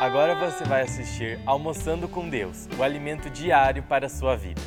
Agora você vai assistir Almoçando com Deus, o alimento diário para a sua vida.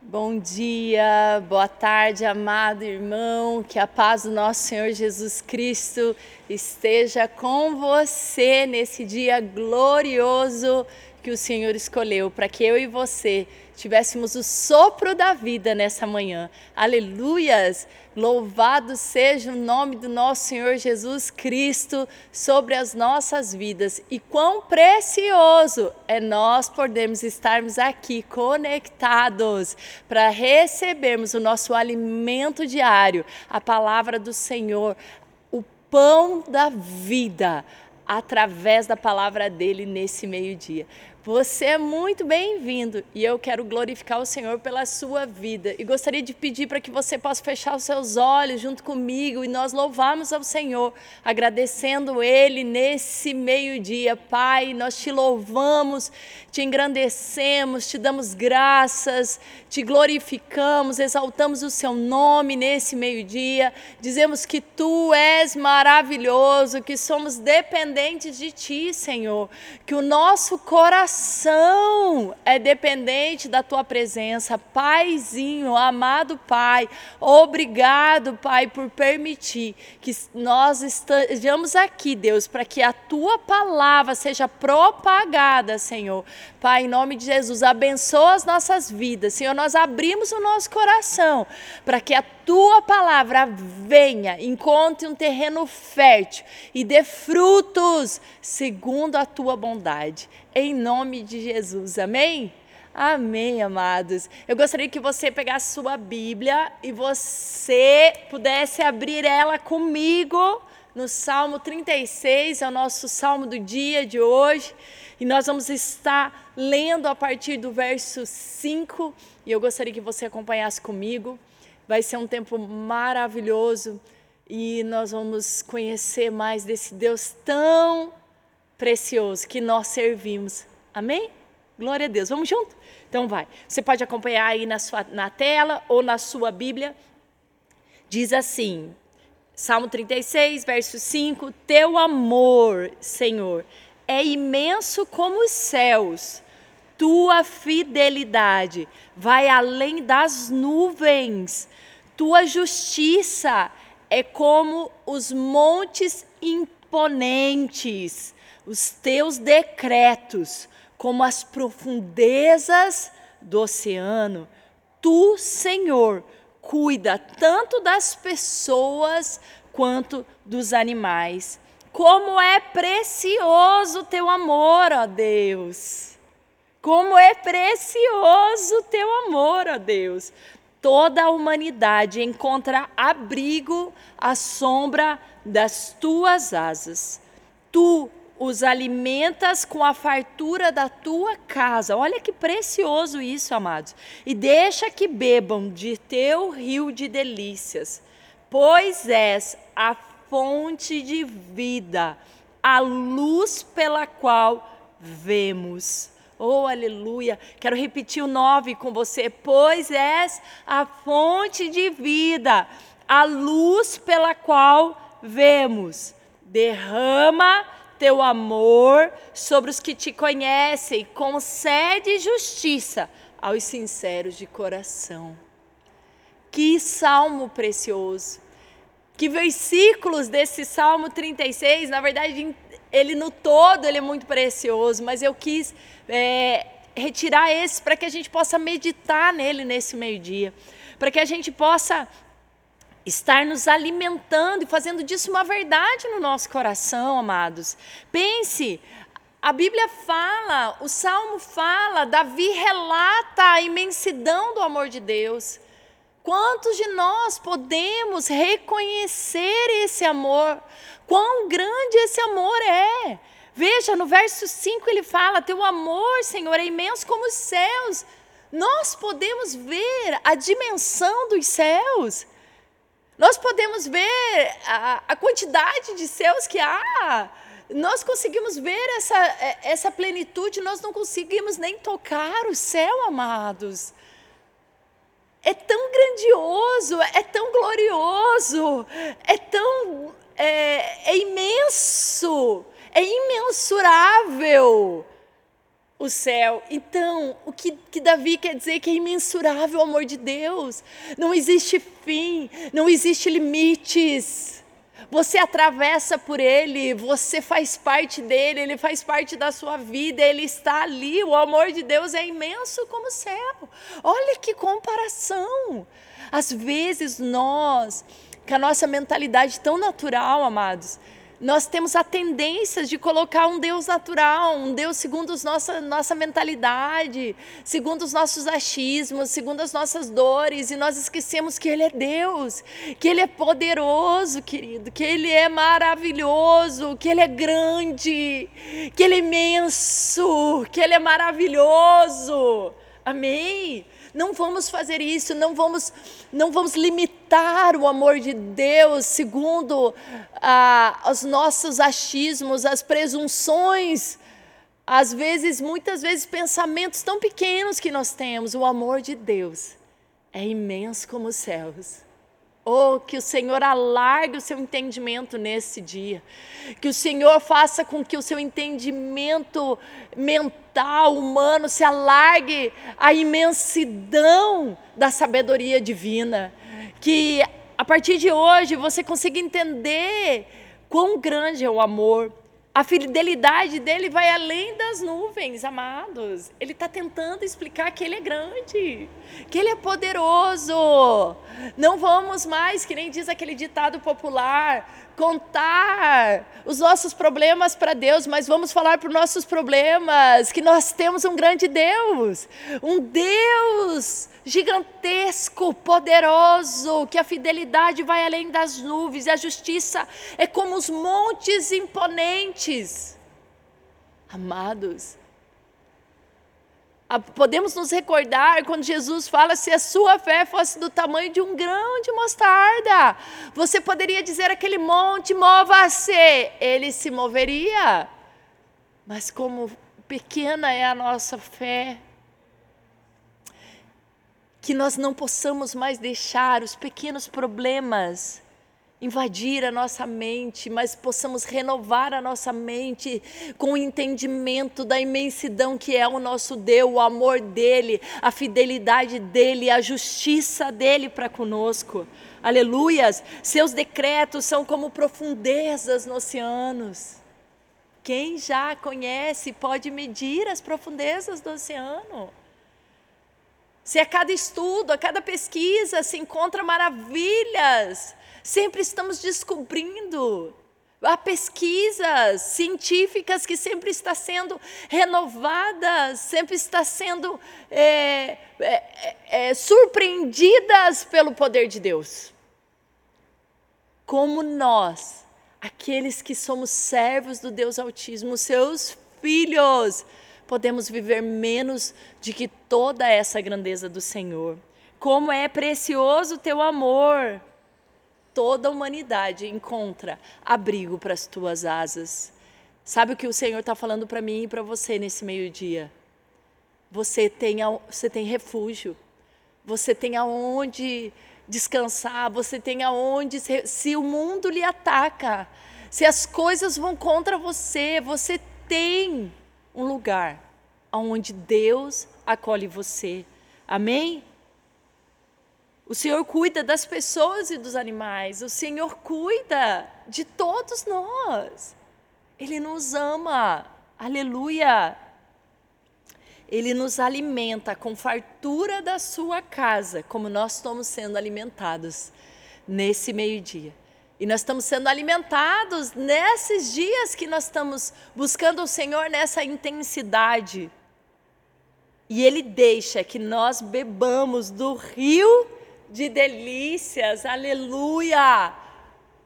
Bom dia, boa tarde, amado irmão. Que a paz do nosso Senhor Jesus Cristo esteja com você nesse dia glorioso que o Senhor escolheu para que eu e você tivéssemos o sopro da vida nessa manhã. Aleluias! Louvado seja o nome do nosso Senhor Jesus Cristo sobre as nossas vidas. E quão precioso é nós podermos estarmos aqui conectados para recebermos o nosso alimento diário, a palavra do Senhor, o pão da vida através da palavra dele nesse meio-dia. Você é muito bem-vindo e eu quero glorificar o Senhor pela sua vida. E gostaria de pedir para que você possa fechar os seus olhos junto comigo e nós louvarmos ao Senhor, agradecendo Ele nesse meio-dia. Pai, nós te louvamos, te engrandecemos, te damos graças, te glorificamos, exaltamos o seu nome nesse meio-dia. Dizemos que tu és maravilhoso, que somos dependentes de ti, Senhor, que o nosso coração coração é dependente da tua presença. Paizinho, amado Pai, obrigado, Pai, por permitir que nós estejamos aqui, Deus, para que a tua palavra seja propagada, Senhor. Pai, em nome de Jesus, abençoa as nossas vidas. Senhor, nós abrimos o nosso coração para que a tua palavra venha, encontre um terreno fértil e dê frutos segundo a tua bondade em nome de Jesus. Amém? Amém, amados. Eu gostaria que você pegasse sua Bíblia e você pudesse abrir ela comigo no Salmo 36, é o nosso salmo do dia de hoje. E nós vamos estar lendo a partir do verso 5. E eu gostaria que você acompanhasse comigo. Vai ser um tempo maravilhoso e nós vamos conhecer mais desse Deus tão precioso que nós servimos. Amém? Glória a Deus. Vamos junto? Então vai. Você pode acompanhar aí na, sua, na tela ou na sua Bíblia. Diz assim, Salmo 36, verso 5: Teu amor, Senhor, é imenso como os céus. Tua fidelidade vai além das nuvens. Tua justiça é como os montes imponentes os teus decretos como as profundezas do oceano. Tu, Senhor, cuida tanto das pessoas quanto dos animais. Como é precioso o teu amor, ó Deus. Como é precioso o teu amor, ó Deus. Toda a humanidade encontra abrigo à sombra das tuas asas. Tu os alimentas com a fartura da tua casa. Olha que precioso isso, amados. E deixa que bebam de teu rio de delícias, pois és a fonte de vida, a luz pela qual vemos. Oh, aleluia. Quero repetir o 9 com você. Pois és a fonte de vida, a luz pela qual vemos. Derrama teu amor sobre os que te conhecem, concede justiça aos sinceros de coração. Que salmo precioso! Que versículos desse Salmo 36, na verdade, ele no todo ele é muito precioso, mas eu quis é, retirar esse para que a gente possa meditar nele nesse meio-dia, para que a gente possa estar nos alimentando e fazendo disso uma verdade no nosso coração, amados. Pense, a Bíblia fala, o Salmo fala, Davi relata a imensidão do amor de Deus. Quantos de nós podemos reconhecer esse amor? Quão grande esse amor é? Veja, no verso 5 ele fala: Teu amor, Senhor, é imenso como os céus. Nós podemos ver a dimensão dos céus. Nós podemos ver a, a quantidade de céus que há. Nós conseguimos ver essa, é, essa plenitude, nós não conseguimos nem tocar o céu, amados. É tão grandioso, é tão glorioso, é tão é, é imenso, É imensurável o céu. Então, o que, que Davi quer dizer que é imensurável o amor de Deus. Não existe fim, não existe limites. Você atravessa por ele, você faz parte dele, ele faz parte da sua vida, ele está ali. O amor de Deus é imenso como o céu. Olha que comparação. Às vezes nós, com a nossa mentalidade tão natural, amados, nós temos a tendência de colocar um Deus natural, um Deus segundo a nossa, nossa mentalidade, segundo os nossos achismos, segundo as nossas dores, e nós esquecemos que Ele é Deus, que Ele é poderoso, querido, que Ele é maravilhoso, que Ele é grande, que Ele é imenso, que Ele é maravilhoso. Amém? Não vamos fazer isso, não vamos, não vamos limitar o amor de Deus segundo ah, os nossos achismos, as presunções, às vezes, muitas vezes, pensamentos tão pequenos que nós temos. O amor de Deus é imenso como os céus. Oh, que o Senhor alargue o seu entendimento nesse dia. Que o Senhor faça com que o seu entendimento mental, humano, se alargue à imensidão da sabedoria divina. Que a partir de hoje você consiga entender quão grande é o amor, a fidelidade dele vai além das nuvens, amados. Ele está tentando explicar que ele é grande, que ele é poderoso. Não vamos mais, que nem diz aquele ditado popular, contar os nossos problemas para Deus, mas vamos falar para os nossos problemas que nós temos um grande Deus, um Deus gigantesco, poderoso, que a fidelidade vai além das nuvens, e a justiça é como os montes imponentes. Amados, podemos nos recordar quando Jesus fala: se a sua fé fosse do tamanho de um grão de mostarda, você poderia dizer aquele monte, mova-se, ele se moveria. Mas como pequena é a nossa fé, que nós não possamos mais deixar os pequenos problemas invadir a nossa mente, mas possamos renovar a nossa mente com o entendimento da imensidão que é o nosso Deus, o amor dele, a fidelidade dele, a justiça dele para conosco. Aleluias! Seus decretos são como profundezas nos oceanos. Quem já conhece pode medir as profundezas do oceano. Se a cada estudo, a cada pesquisa se encontra maravilhas, sempre estamos descobrindo. Há pesquisas científicas que sempre está sendo renovadas, sempre está sendo é, é, é, surpreendidas pelo poder de Deus. Como nós, aqueles que somos servos do Deus Altíssimo, seus filhos, podemos viver menos de que toda essa grandeza do Senhor. Como é precioso o teu amor! Toda a humanidade encontra abrigo para as tuas asas. Sabe o que o Senhor está falando para mim e para você nesse meio-dia? Você tem, você tem refúgio, você tem aonde descansar, você tem aonde. Se, se o mundo lhe ataca, se as coisas vão contra você, você tem um lugar onde Deus acolhe você. Amém? O Senhor cuida das pessoas e dos animais. O Senhor cuida de todos nós. Ele nos ama. Aleluia. Ele nos alimenta com fartura da sua casa, como nós estamos sendo alimentados nesse meio-dia. E nós estamos sendo alimentados nesses dias que nós estamos buscando o Senhor nessa intensidade. E Ele deixa que nós bebamos do rio de delícias, aleluia!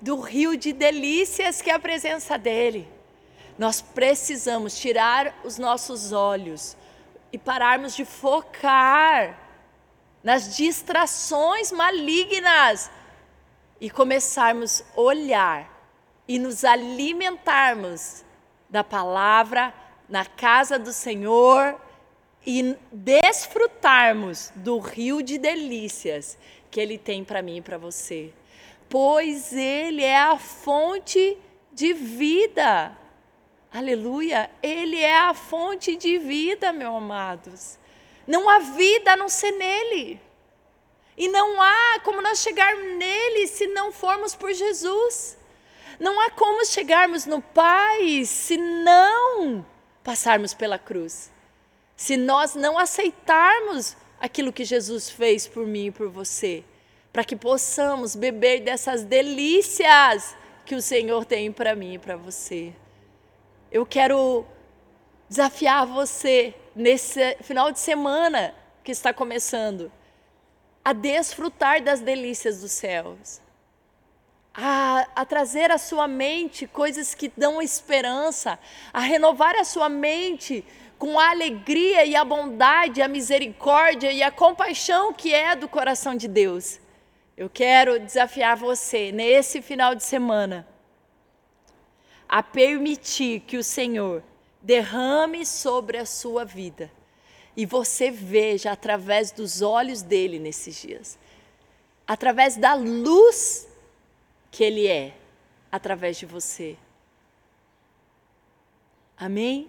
Do rio de delícias que é a presença dEle. Nós precisamos tirar os nossos olhos e pararmos de focar nas distrações malignas e começarmos a olhar e nos alimentarmos da palavra na casa do Senhor e desfrutarmos do rio de delícias que Ele tem para mim e para você. Pois Ele é a fonte de vida. Aleluia! Ele é a fonte de vida, meus amados. Não há vida a não ser nele. E não há como nós chegarmos nele se não formos por Jesus. Não há como chegarmos no Pai se não passarmos pela cruz. Se nós não aceitarmos aquilo que Jesus fez por mim e por você, para que possamos beber dessas delícias que o Senhor tem para mim e para você. Eu quero desafiar você nesse final de semana que está começando a desfrutar das delícias dos céus, a, a, trazer à sua mente coisas que dão esperança, a renovar a sua mente com a alegria e a bondade, a misericórdia e a compaixão que é do coração de Deus. Eu quero desafiar você nesse final de semana a permitir que o Senhor derrame sobre a sua vida e você veja através dos olhos dele nesses dias, através da luz que ele é, através de você. Amém?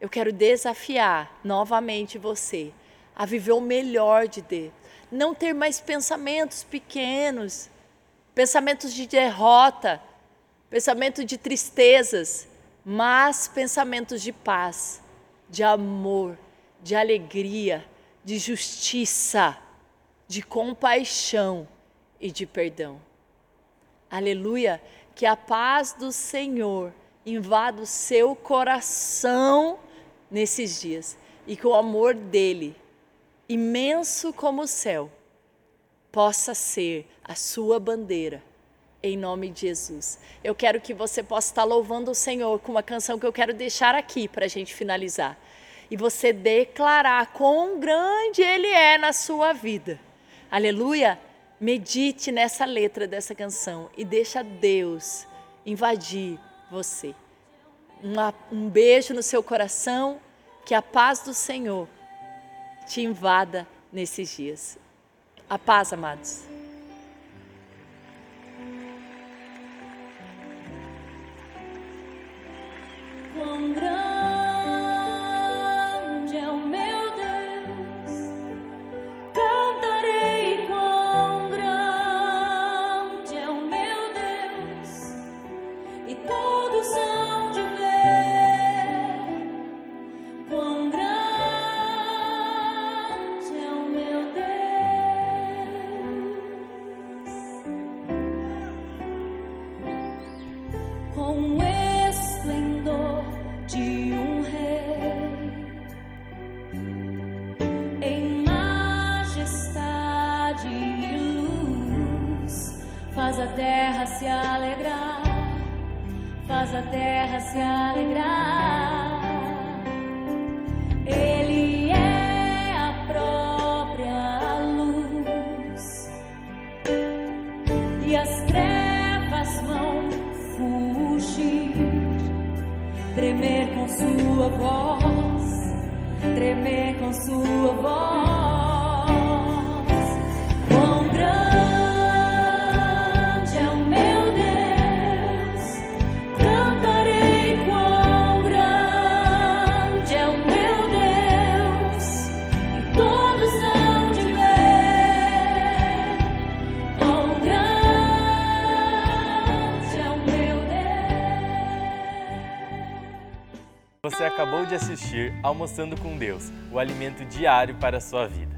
Eu quero desafiar novamente você a viver o melhor de Deus, não ter mais pensamentos pequenos, pensamentos de derrota, pensamentos de tristezas, mas pensamentos de paz, de amor, de alegria, de justiça, de compaixão e de perdão. Aleluia! Que a paz do Senhor invada o seu coração nesses dias e que o amor dele, imenso como o céu, possa ser a sua bandeira. Em nome de Jesus. Eu quero que você possa estar louvando o Senhor com uma canção que eu quero deixar aqui para a gente finalizar e você declarar quão grande Ele é na sua vida. Aleluia! Medite nessa letra dessa canção e deixa Deus invadir você. Uma, um beijo no seu coração, que a paz do Senhor te invada nesses dias. A paz, amados. A terra se alegrar. Ele é a própria luz e as trevas vão fugir, tremer com sua voz, tremer com sua voz. Você acabou de assistir Almoçando com Deus, o alimento diário para a sua vida.